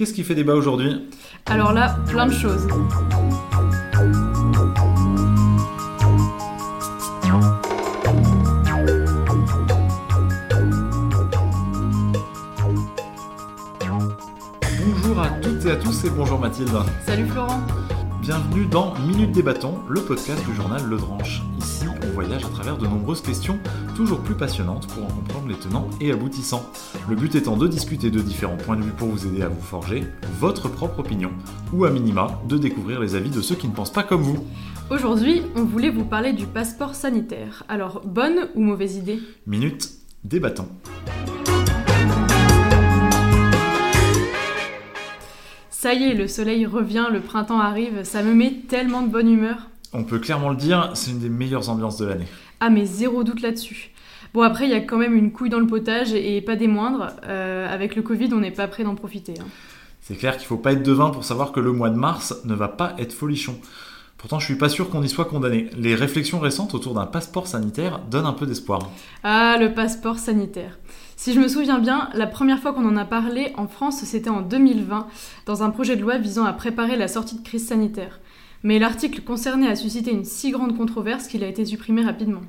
Qu'est-ce qui fait débat aujourd'hui Alors là, plein de choses. Bonjour à toutes et à tous et bonjour Mathilde. Salut Florent. Bienvenue dans Minute Débattons, le podcast du journal Le Dranche. On voyage à travers de nombreuses questions toujours plus passionnantes pour en comprendre les tenants et aboutissants. Le but étant de discuter de différents points de vue pour vous aider à vous forger votre propre opinion, ou à minima, de découvrir les avis de ceux qui ne pensent pas comme vous. Aujourd'hui, on voulait vous parler du passeport sanitaire. Alors, bonne ou mauvaise idée? Minute Débattons. Ça y est, le soleil revient, le printemps arrive, ça me met tellement de bonne humeur. On peut clairement le dire, c'est une des meilleures ambiances de l'année. Ah mais zéro doute là-dessus. Bon après, il y a quand même une couille dans le potage et pas des moindres. Euh, avec le Covid, on n'est pas prêt d'en profiter. hein. C'est clair qu'il faut pas être devin pour savoir que le mois de mars ne va pas être folichon. Pourtant, je suis pas sûr qu'on y soit condamné. Les réflexions récentes autour d'un passeport sanitaire donnent un peu d'espoir. Ah, le passeport sanitaire. Si je me souviens bien, la première fois qu'on en a parlé en France, c'était en 2020, dans un projet de loi visant à préparer la sortie de crise sanitaire. Mais l'article concerné a suscité une si grande controverse qu'il a été supprimé rapidement.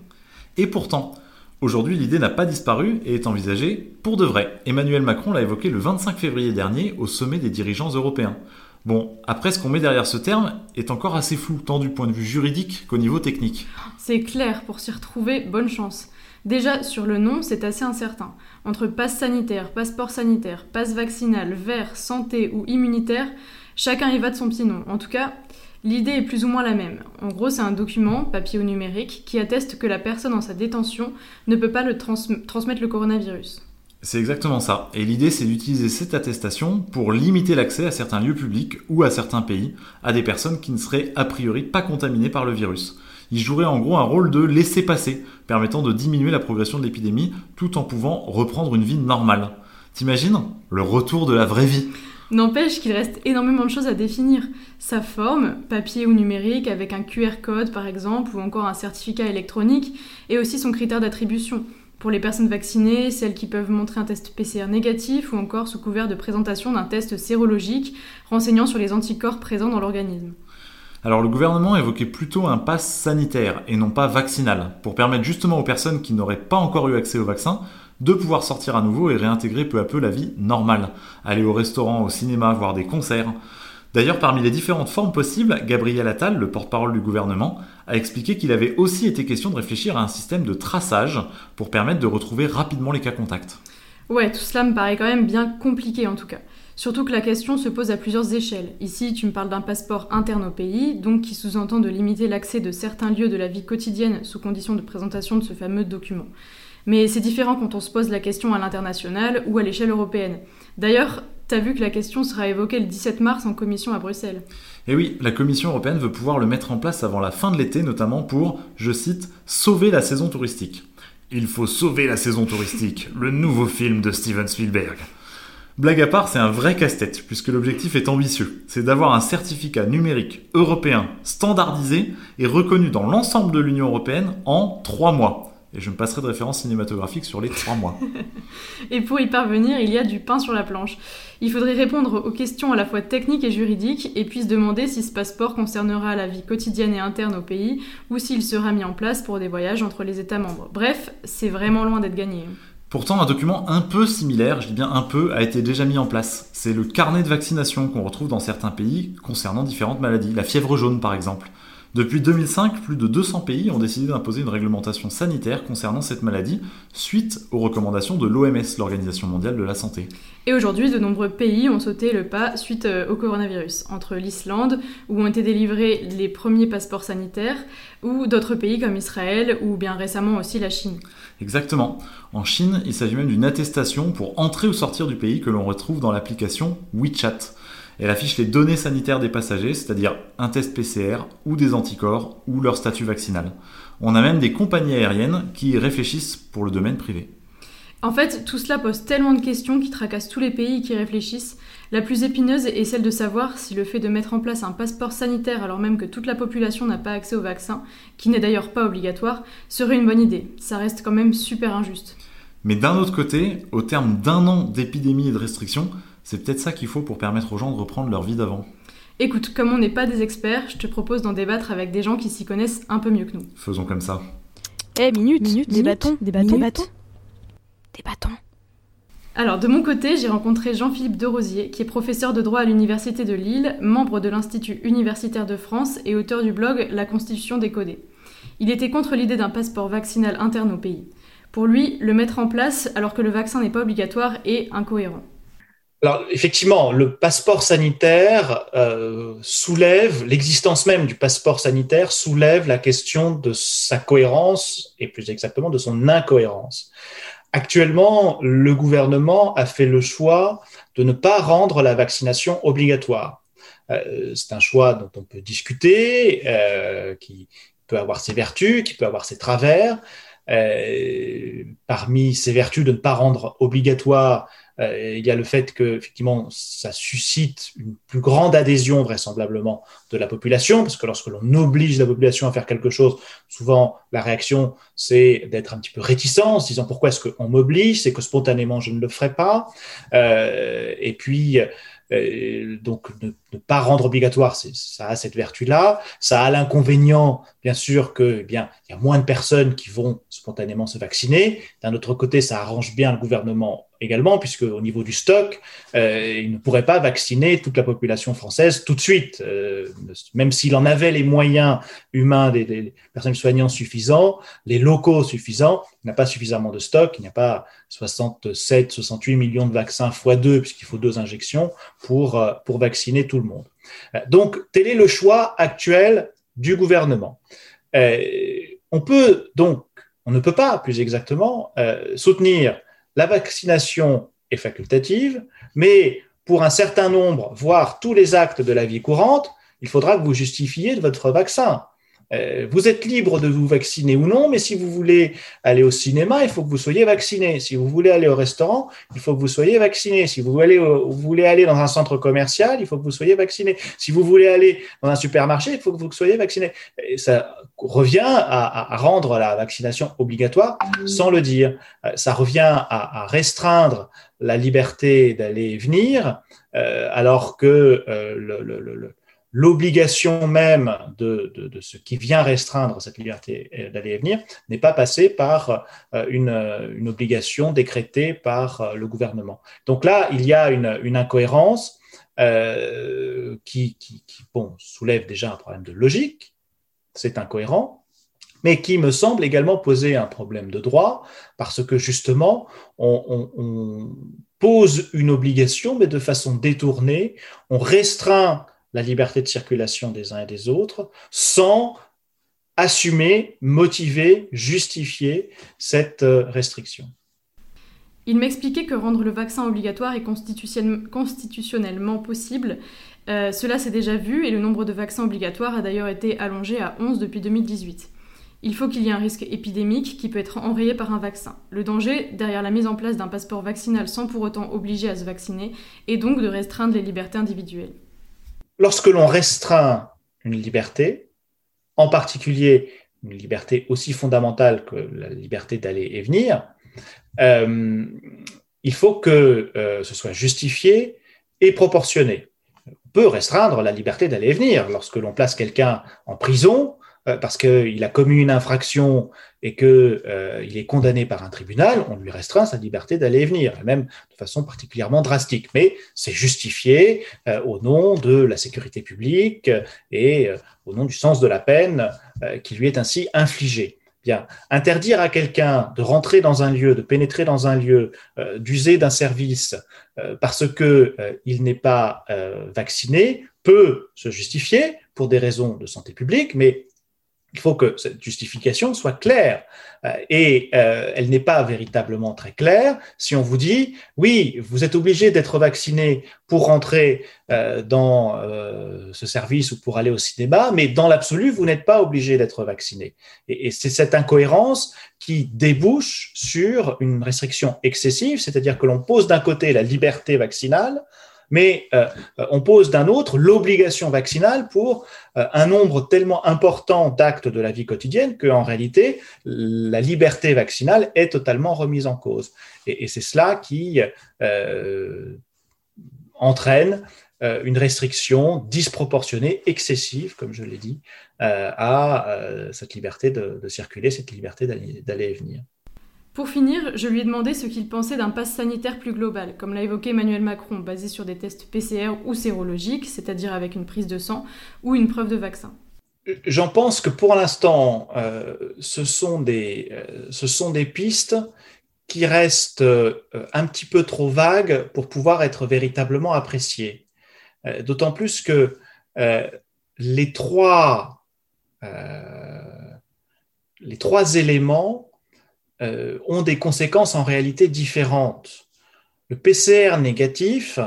Et pourtant, aujourd'hui, l'idée n'a pas disparu et est envisagée pour de vrai. Emmanuel Macron l'a évoqué le 25 février dernier au sommet des dirigeants européens. Bon, après, ce qu'on met derrière ce terme est encore assez flou, tant du point de vue juridique qu'au niveau technique. C'est clair, pour s'y retrouver, bonne chance. Déjà, sur le nom, c'est assez incertain. Entre passe sanitaire, passeport sanitaire, passe vaccinal, vert, santé ou immunitaire, chacun y va de son petit nom. En tout cas, l'idée est plus ou moins la même. En gros, c'est un document, papier ou numérique, qui atteste que la personne en sa détention ne peut pas transmettre le coronavirus. C'est exactement ça. Et l'idée, c'est d'utiliser cette attestation pour limiter l'accès à certains lieux publics ou à certains pays à des personnes qui ne seraient a priori pas contaminées par le virus. Il jouerait en gros un rôle de laisser-passer, permettant de diminuer la progression de l'épidémie tout en pouvant reprendre une vie normale. T'imagines? Le retour de la vraie vie. N'empêche qu'il reste énormément de choses à définir. Sa forme, papier ou numérique, avec un QR code par exemple, ou encore un certificat électronique, et aussi son critère d'attribution. Pour les personnes vaccinées, celles qui peuvent montrer un test PCR négatif ou encore sous couvert de présentation d'un test sérologique renseignant sur les anticorps présents dans l'organisme. Alors le gouvernement évoquait plutôt un pass sanitaire et non pas vaccinal, pour permettre justement aux personnes qui n'auraient pas encore eu accès au vaccin de pouvoir sortir à nouveau et réintégrer peu à peu la vie normale, aller au restaurant, au cinéma, voir des concerts. D'ailleurs, parmi les différentes formes possibles, Gabriel Attal, le porte-parole du gouvernement, a expliqué qu'il avait aussi été question de réfléchir à un système de traçage pour permettre de retrouver rapidement les cas contacts. Ouais, tout cela me paraît quand même bien compliqué en tout cas. Surtout que la question se pose à plusieurs échelles. Ici, tu me parles d'un passeport interne au pays, donc qui sous-entend de limiter l'accès de certains lieux de la vie quotidienne sous condition de présentation de ce fameux document. Mais c'est différent quand on se pose la question à l'international ou à l'échelle européenne. D'ailleurs, t'as vu que la question sera évoquée le 17 mars en commission à Bruxelles. Et oui, la Commission européenne veut pouvoir le mettre en place avant la fin de l'été, notamment pour, je cite, sauver la saison touristique. Il faut sauver la saison touristique, le nouveau film de Steven Spielberg. Blague à part, c'est un vrai casse-tête, puisque l'objectif est ambitieux. C'est d'avoir un certificat numérique européen standardisé et reconnu dans l'ensemble de l'Union européenne en 3 mois. Et je me passerai de référence cinématographique sur les 3 mois. Et pour y parvenir, il y a du pain sur la planche. Il faudrait répondre aux questions à la fois techniques et juridiques, et puis se demander si ce passeport concernera la vie quotidienne et interne au pays, ou s'il sera mis en place pour des voyages entre les États membres. Bref, c'est vraiment loin d'être gagné. Pourtant, un document un peu similaire, je dis bien un peu, a été déjà mis en place. C'est le carnet de vaccination qu'on retrouve dans certains pays concernant différentes maladies, la fièvre jaune par exemple. Depuis 2005, plus de 200 pays ont décidé d'imposer une réglementation sanitaire concernant cette maladie, suite aux recommandations de l'OMS, l'Organisation mondiale de la santé. Et aujourd'hui, de nombreux pays ont sauté le pas suite euh, au coronavirus. Entre l'Islande, où ont été délivrés les premiers passeports sanitaires, ou d'autres pays comme Israël, ou bien récemment aussi la Chine. Exactement. En Chine, il s'agit même d'une attestation pour entrer ou sortir du pays que l'on retrouve dans l'application WeChat. Elle affiche les données sanitaires des passagers, c'est-à-dire un test PCR ou des anticorps ou leur statut vaccinal. On a même des compagnies aériennes qui y réfléchissent pour le domaine privé. En fait, tout cela pose tellement de questions qui tracassent tous les pays qui réfléchissent. La plus épineuse est celle de savoir si le fait de mettre en place un passeport sanitaire alors même que toute la population n'a pas accès au vaccin, qui n'est d'ailleurs pas obligatoire, serait une bonne idée. Ça reste quand même super injuste. Mais d'un autre côté, au terme d'un an d'épidémie et de restrictions, C'est peut-être ça qu'il faut pour permettre aux gens de reprendre leur vie d'avant. Écoute, comme on n'est pas des experts, je te propose d'en débattre avec des gens qui s'y connaissent un peu mieux que nous. Faisons comme ça. Eh, minute, minute, des bâtons, des bâtons, des bâtons. Alors, de mon côté, j'ai rencontré Jean-Philippe Derosier, qui est professeur de droit à l'Université de Lille, membre de l'Institut universitaire de France et auteur du blog La Constitution décodée. Il était contre l'idée d'un passeport vaccinal interne au pays. Pour lui, le mettre en place alors que le vaccin n'est pas obligatoire est incohérent. Alors effectivement, le passeport sanitaire euh, soulève l'existence même du passeport sanitaire soulève la question de sa cohérence et plus exactement de son incohérence. Actuellement, le gouvernement a fait le choix de ne pas rendre la vaccination obligatoire. Euh, c'est un choix dont on peut discuter, euh, qui peut avoir ses vertus, qui peut avoir ses travers. Euh, parmi ces vertus de ne pas rendre obligatoire, euh, il y a le fait que effectivement ça suscite une plus grande adhésion vraisemblablement de la population, parce que lorsque l'on oblige la population à faire quelque chose, souvent la réaction c'est d'être un petit peu réticent, en se disant pourquoi est-ce qu'on m'oblige, c'est que spontanément je ne le ferai pas, euh, et puis euh, donc ne, pas rendre obligatoire, ça a cette vertu-là. Ça a l'inconvénient, bien sûr, que eh bien il y a moins de personnes qui vont spontanément se vacciner. D'un autre côté, ça arrange bien le gouvernement également, puisque au niveau du stock, euh, il ne pourrait pas vacciner toute la population française tout de suite, euh, même s'il en avait les moyens humains, des, des personnes soignantes suffisants, les locaux suffisants, il n'y a pas suffisamment de stock, il n'y a pas 67, 68 millions de vaccins x 2, puisqu'il faut deux injections pour, euh, pour vacciner tout le monde. Euh, donc, tel est le choix actuel du gouvernement. Euh, on peut donc, on ne peut pas plus exactement soutenir la vaccination est facultative, mais pour un certain nombre, voire tous les actes de la vie courante, il faudra que vous justifiez votre vaccin. Euh, vous êtes libre de vous vacciner ou non, mais si vous voulez aller au cinéma, il faut que vous soyez vacciné. Si vous voulez aller au restaurant, il faut que vous soyez vacciné. Si vous voulez, vous voulez aller dans un centre commercial, il faut que vous soyez vacciné. Si vous voulez aller dans un supermarché, il faut que vous soyez vacciné. Ça revient à, à, rendre la vaccination obligatoire sans le dire. Euh, ça revient à, à restreindre la liberté d'aller et venir, euh, alors que euh, le, le, le l'obligation même de, ce qui vient restreindre cette liberté d'aller et venir n'est pas passée par euh, une, une, obligation décrétée par euh, le gouvernement. Donc là, il y a une, incohérence euh, qui, soulève déjà un problème de logique, c'est incohérent, mais qui me semble également poser un problème de droit, parce que justement, on pose une obligation, mais de façon détournée, on restreint la liberté de circulation des uns et des autres sans assumer, motiver, justifier cette euh, restriction. Il m'expliquait que rendre le vaccin obligatoire est constitutionnellement possible. Euh, cela s'est déjà vu et le nombre de vaccins obligatoires a d'ailleurs été allongé à 11 depuis 2018. Il faut qu'il y ait un risque épidémique qui peut être enrayé par un vaccin. Le danger, derrière la mise en place d'un passeport vaccinal sans pour autant obliger à se vacciner, est donc de restreindre les libertés individuelles lorsque l'on restreint une liberté, en particulier une liberté aussi fondamentale que la liberté d'aller et venir, euh, il faut que euh, ce soit justifié et proportionné. On peut restreindre la liberté d'aller et venir. Lorsque l'on place quelqu'un en prison, parce qu'il a commis une infraction et qu'il euh, est condamné par un tribunal, on lui restreint sa liberté d'aller et venir, même de façon particulièrement drastique. Mais c'est justifié euh, au nom de la sécurité publique et euh, au nom du sens de la peine euh, qui lui est ainsi infligée. Bien, interdire à quelqu'un de rentrer dans un lieu, de pénétrer dans un lieu, d'user d'un service parce que il n'est pas vacciné peut se justifier pour des raisons de santé publique, mais il faut que cette justification soit claire. Euh, et euh, elle n'est pas véritablement très claire si on vous dit, oui, vous êtes obligé d'être vacciné pour rentrer euh, dans ce service ou pour aller au cinéma, mais dans l'absolu, vous n'êtes pas obligé d'être vacciné. Et, et c'est cette incohérence qui débouche sur une restriction excessive, c'est-à-dire que l'on pose d'un côté la liberté vaccinale, mais euh, on pose d'un autre l'obligation vaccinale pour euh, un nombre tellement important d'actes de la vie quotidienne qu'en réalité, la liberté vaccinale est totalement remise en cause. Et, c'est cela qui, euh, entraîne une restriction disproportionnée, excessive, comme je l'ai dit, à cette liberté de, circuler, cette liberté d'aller et venir. Pour finir, je lui ai demandé ce qu'il pensait d'un pass sanitaire plus global, comme l'a évoqué Emmanuel Macron, basé sur des tests PCR ou sérologiques, c'est-à-dire avec une prise de sang ou une preuve de vaccin. J'en pense que pour l'instant, euh, ce, sont des, euh, ce sont des pistes qui restent euh, un petit peu trop vagues pour pouvoir être véritablement appréciées. D'autant plus que les trois éléments euh, ont des conséquences en réalité différentes. Le PCR négatif,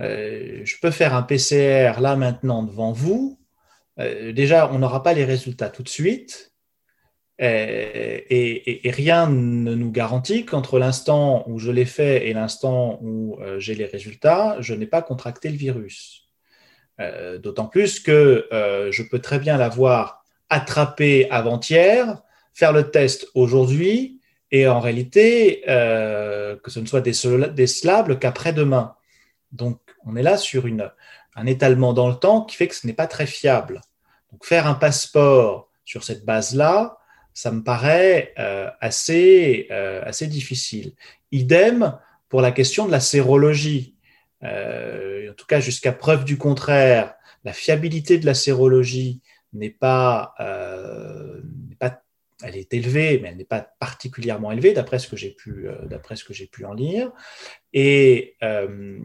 euh, je peux faire un PCR là maintenant devant vous. Euh, déjà, on n'aura pas les résultats tout de suite. Et, rien ne nous garantit qu'entre l'instant où je l'ai fait et l'instant où j'ai les résultats, je n'ai pas contracté le virus. D'autant plus que je peux très bien l'avoir attrapé avant-hier, faire le test aujourd'hui et en réalité euh, que ce ne soit décelable qu'après-demain. Donc on est là sur un étalement dans le temps qui fait que ce n'est pas très fiable. Donc faire un passeport sur cette base-là, ça me paraît euh, assez, euh, assez difficile. Idem pour la question de la sérologie. en tout cas, jusqu'à preuve du contraire, la fiabilité de la sérologie n'est pas elle est élevée, mais elle n'est pas particulièrement élevée, d'après ce que j'ai pu, euh, pu en lire. Et euh,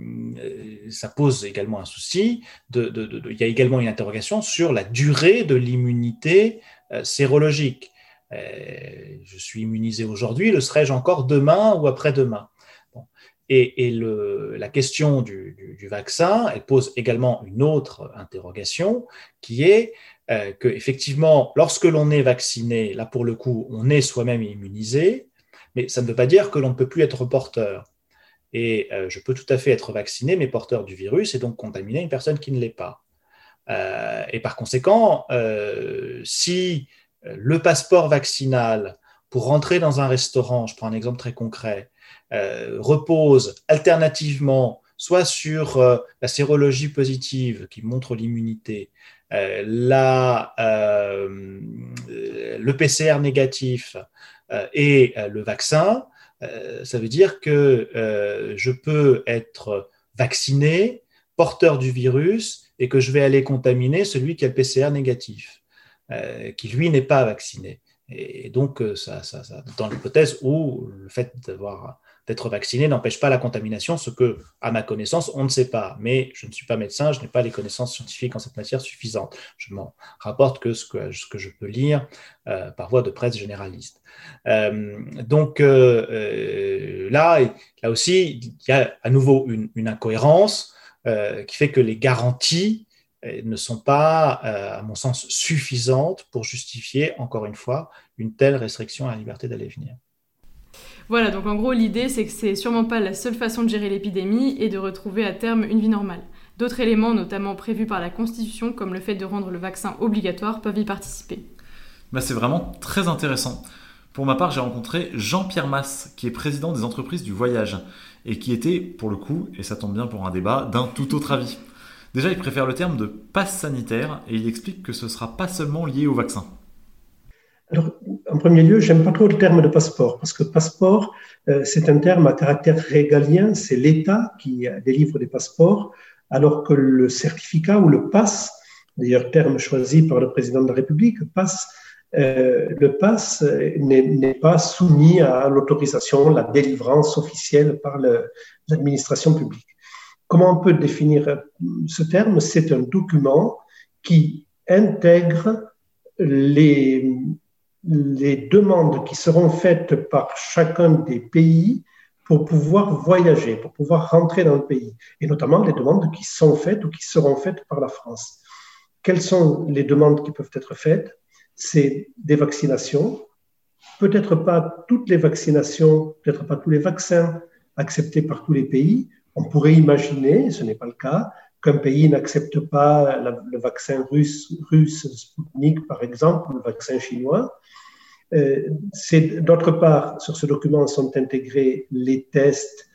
ça pose également un souci. Il y a également une interrogation sur la durée de l'immunité euh, sérologique. je suis immunisé aujourd'hui, le serai-je encore demain ou après-demain? Et, la question du, du, vaccin, elle pose également une autre interrogation qui est euh, que effectivement, lorsque l'on est vacciné, là pour le coup, on est soi-même immunisé, mais ça ne veut pas dire que l'on ne peut plus être porteur. Et euh, je peux tout à fait être vacciné, mais porteur du virus, et donc contaminer une personne qui ne l'est pas. Euh, et par conséquent, si le passeport vaccinal pour rentrer dans un restaurant, je prends un exemple très concret, repose alternativement soit sur la sérologie positive qui montre l'immunité, euh, euh, le PCR négatif euh, et le vaccin, ça veut dire que je peux être vacciné, porteur du virus, et que je vais aller contaminer celui qui a le PCR négatif, qui lui n'est pas vacciné. Et donc, ça, ça dans l'hypothèse où le fait d'avoir d'être vacciné n'empêche pas la contamination, ce que, à ma connaissance, on ne sait pas. Mais je ne suis pas médecin, je n'ai pas les connaissances scientifiques en cette matière suffisantes. Je m'en rapporte que ce que, je peux lire euh, par voie de presse généraliste. Euh, donc euh, là, là aussi, il y a à nouveau une, incohérence qui fait que les garanties ne sont pas, à mon sens, suffisantes pour justifier, encore une fois, une telle restriction à la liberté d'aller venir. Voilà, donc en gros, l'idée, c'est que c'est sûrement pas la seule façon de gérer l'épidémie et de retrouver à terme une vie normale. D'autres éléments, notamment prévus par la Constitution, comme le fait de rendre le vaccin obligatoire, peuvent y participer. Bah, c'est vraiment très intéressant. Pour ma part, j'ai rencontré Jean-Pierre Masse, qui est président des entreprises du voyage, et qui était, pour le coup, et ça tombe bien pour un débat, d'un tout autre avis. Déjà, il préfère le terme de passe sanitaire, et il explique que ce ne sera pas seulement lié au vaccin. Premier lieu, j'aime pas trop le terme de passeport, parce que passeport, euh, c'est un terme à caractère régalien, c'est l'État qui délivre des passeports, alors que le certificat ou le pass, d'ailleurs terme choisi par le président de la République, euh, le pass n'est pas soumis à l'autorisation, la délivrance officielle par l'administration publique. Comment on peut définir ce terme? C'est un document qui intègre les les demandes qui seront faites par chacun des pays pour pouvoir voyager, pour pouvoir rentrer dans le pays, et notamment les demandes qui sont faites ou qui seront faites par la France. Quelles sont les demandes qui peuvent être faites? C'est des vaccinations, peut-être pas toutes les vaccinations, peut-être pas tous les vaccins acceptés par tous les pays. On pourrait imaginer, ce n'est pas le cas, qu'un pays n'accepte pas le vaccin russe, russe Sputnik, par exemple, ou le vaccin chinois. Euh, D'autre part, sur ce document sont intégrés les tests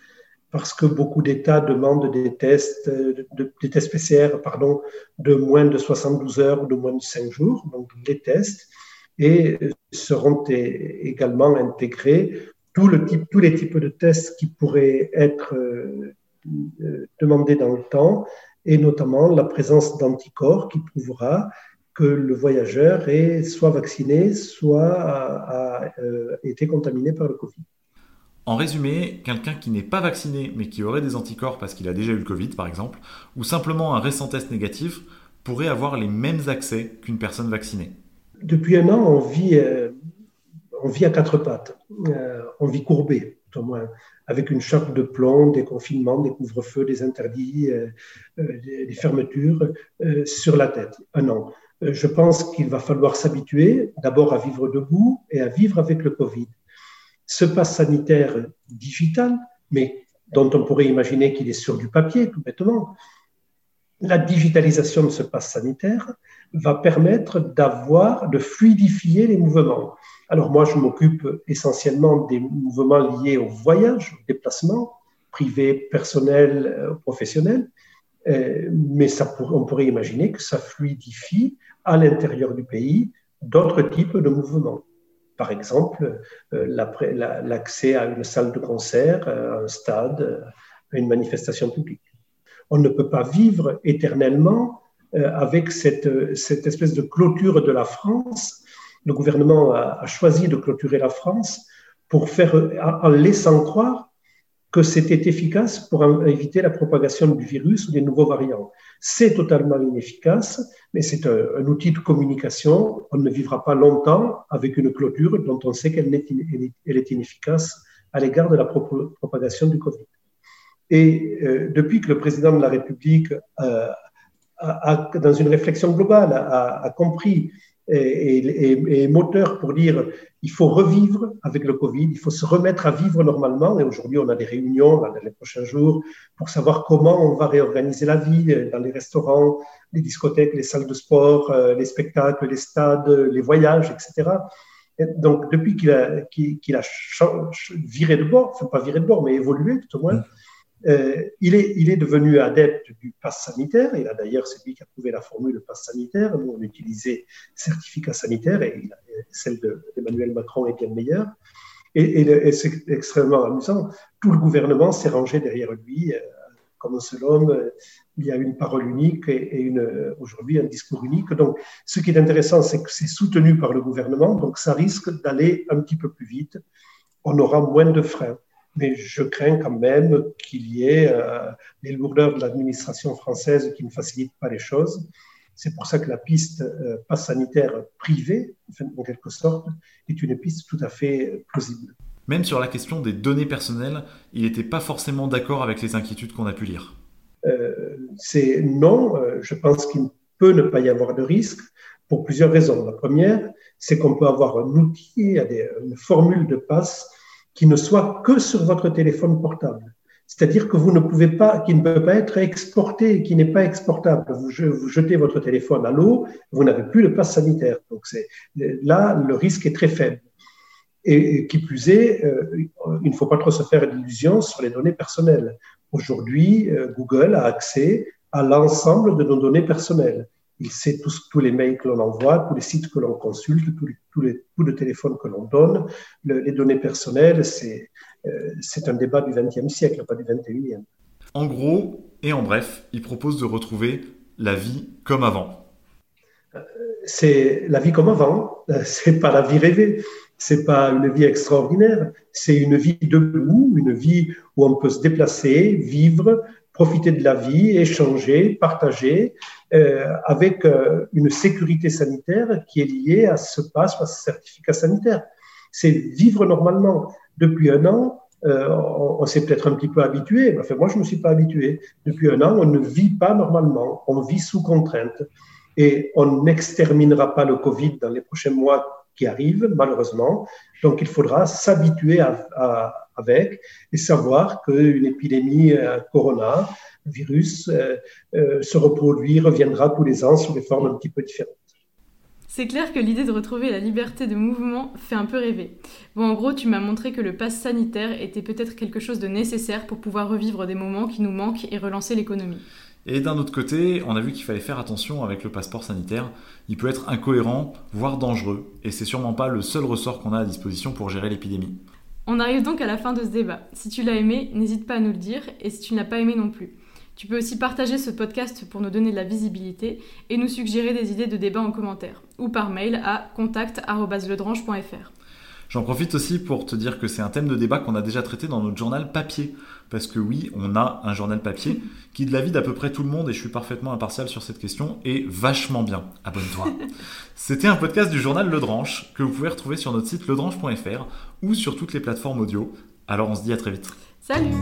parce que beaucoup d'États demandent des tests, des tests PCR pardon, de moins de 72 heures ou de moins de 5 jours, donc les tests, et seront également intégrés tous les types de tests qui pourraient être euh, demandés dans le temps, et notamment la présence d'anticorps qui prouvera que le voyageur est soit vacciné, soit a, euh, été contaminé par le Covid. En résumé, quelqu'un qui n'est pas vacciné mais qui aurait des anticorps parce qu'il a déjà eu le Covid par exemple, ou simplement un récent test négatif, pourrait avoir les mêmes accès qu'une personne vaccinée. Depuis un an, on vit, euh, on vit à quatre pattes, euh, on vit courbé, au moins, avec une chape de plomb, des confinements, des couvre-feux, des interdits, euh, des, des, fermetures sur la tête. Un an. Je pense qu'il va falloir s'habituer d'abord à vivre debout et à vivre avec le Covid ce pass sanitaire digital, mais dont on pourrait imaginer qu'il est sur du papier, tout bêtement, la digitalisation de ce pass sanitaire va permettre d'avoir, de fluidifier les mouvements. Alors moi, je m'occupe essentiellement des mouvements liés au voyage, au déplacement, privé, personnel, euh, professionnel, euh, mais on pourrait imaginer que ça fluidifie à l'intérieur du pays d'autres types de mouvements. Par exemple, euh, l'accès à une salle de concert, à un stade, à une manifestation publique. On ne peut pas vivre éternellement euh, avec cette, cette espèce de clôture de la France. Le gouvernement a, choisi de clôturer la France pour faire, en laissant croire que c'était efficace pour éviter la propagation du virus ou des nouveaux variants. C'est totalement inefficace, mais c'est un, outil de communication. On ne vivra pas longtemps avec une clôture dont on sait qu'elle est, inefficace à l'égard de la propagation du Covid. Et euh, depuis que le président de la République, euh, dans une réflexion globale, a, compris et, moteur pour dire il faut revivre avec le Covid, il faut se remettre à vivre normalement. Et aujourd'hui, on a des réunions dans les prochains jours pour savoir comment on va réorganiser la vie euh, dans les restaurants, les discothèques, les salles de sport, les spectacles, les stades, les voyages, etc. donc, depuis qu'il a, qu'il a viré de bord, enfin pas viré de bord, mais évolué tout au moins, mmh. Euh, il, est, devenu adepte du pass sanitaire. Il a d'ailleurs, c'est lui qui a trouvé la formule pass sanitaire. Nous, on utilisait certificat sanitaire et celle d'Emmanuel Macron est bien meilleure. Et, c'est extrêmement amusant. Tout le gouvernement s'est rangé derrière lui. Euh, comme un seul homme, il y a une parole unique et, aujourd'hui un discours unique. Donc, ce qui est intéressant, c'est que c'est soutenu par le gouvernement, donc ça risque d'aller un petit peu plus vite. On aura moins de freins mais je crains quand même qu'il y ait euh, les lourdeurs de l'administration française qui ne facilitent pas les choses. C'est pour ça que la piste euh, pas sanitaire privée, en quelque sorte, est une piste tout à fait plausible. Même sur la question des données personnelles, il n'était pas forcément d'accord avec les inquiétudes qu'on a pu lire. Euh, c'est non, euh, je pense qu'il peut ne pas y avoir de risque pour plusieurs raisons. La première, c'est qu'on peut avoir un outil, une formule de passe qui ne soit que sur votre téléphone portable. C'est-à-dire que vous ne pouvez pas, qui ne peut pas être exporté, qui n'est pas exportable. Vous, jetez votre téléphone à l'eau, vous n'avez plus le passe sanitaire. Donc c'est là le risque est très faible. Et, qui plus est, euh, il ne faut pas trop se faire d'illusions sur les données personnelles. Aujourd'hui, euh, Google a accès à l'ensemble de nos données personnelles. Il sait tous, tous les mails que l'on envoie, tous les sites que l'on consulte, tous les, tous les coups de téléphone que l'on donne. les données personnelles, c'est euh, un débat du XXe siècle, pas du XXIe. En gros, et en bref, il propose de retrouver la vie comme avant. Euh, c'est la vie comme avant, euh, c'est pas la vie rêvée, c'est pas une vie extraordinaire, c'est une vie debout, une vie où on peut se déplacer, vivre, profiter de la vie, échanger, partager, euh, avec euh, une sécurité sanitaire qui est liée à ce passe, à ce certificat sanitaire. C'est vivre normalement. Depuis un an, euh, on, s'est peut-être un petit peu habitué. Enfin, moi, je ne me suis pas habitué. Depuis un an, on ne vit pas normalement. On vit sous contrainte. Et on n'exterminera pas le Covid dans les prochains mois qui arrivent, malheureusement. Donc, il faudra s'habituer à, à avec et savoir qu'une épidémie euh, corona, virus, euh, euh, se reproduit, reviendra tous les ans sous des formes un petit peu différentes. C'est clair que l'idée de retrouver la liberté de mouvement fait un peu rêver. Bon, en gros, tu m'as montré que le pass sanitaire était peut-être quelque chose de nécessaire pour pouvoir revivre des moments qui nous manquent et relancer l'économie. Et d'un autre côté, on a vu qu'il fallait faire attention avec le passeport sanitaire. Il peut être incohérent, voire dangereux, et c'est sûrement pas le seul ressort qu'on a à disposition pour gérer l'épidémie. On arrive donc à la fin de ce débat. Si tu l'as aimé, n'hésite pas à nous le dire, et si tu ne l'as pas aimé non plus. Tu peux aussi partager ce podcast pour nous donner de la visibilité et nous suggérer des idées de débat en commentaire, ou par mail à contact.ledrange.fr. J'en profite aussi pour te dire que c'est un thème de débat qu'on a déjà traité dans notre journal papier. Parce que oui, on a un journal papier qui, de l'avis d'à peu près tout le monde, et je suis parfaitement impartial sur cette question, est vachement bien. Abonne-toi. C'était un podcast du journal Le Dranche que vous pouvez retrouver sur notre site ledranche.fr ou sur toutes les plateformes audio. Alors on se dit à très vite. Salut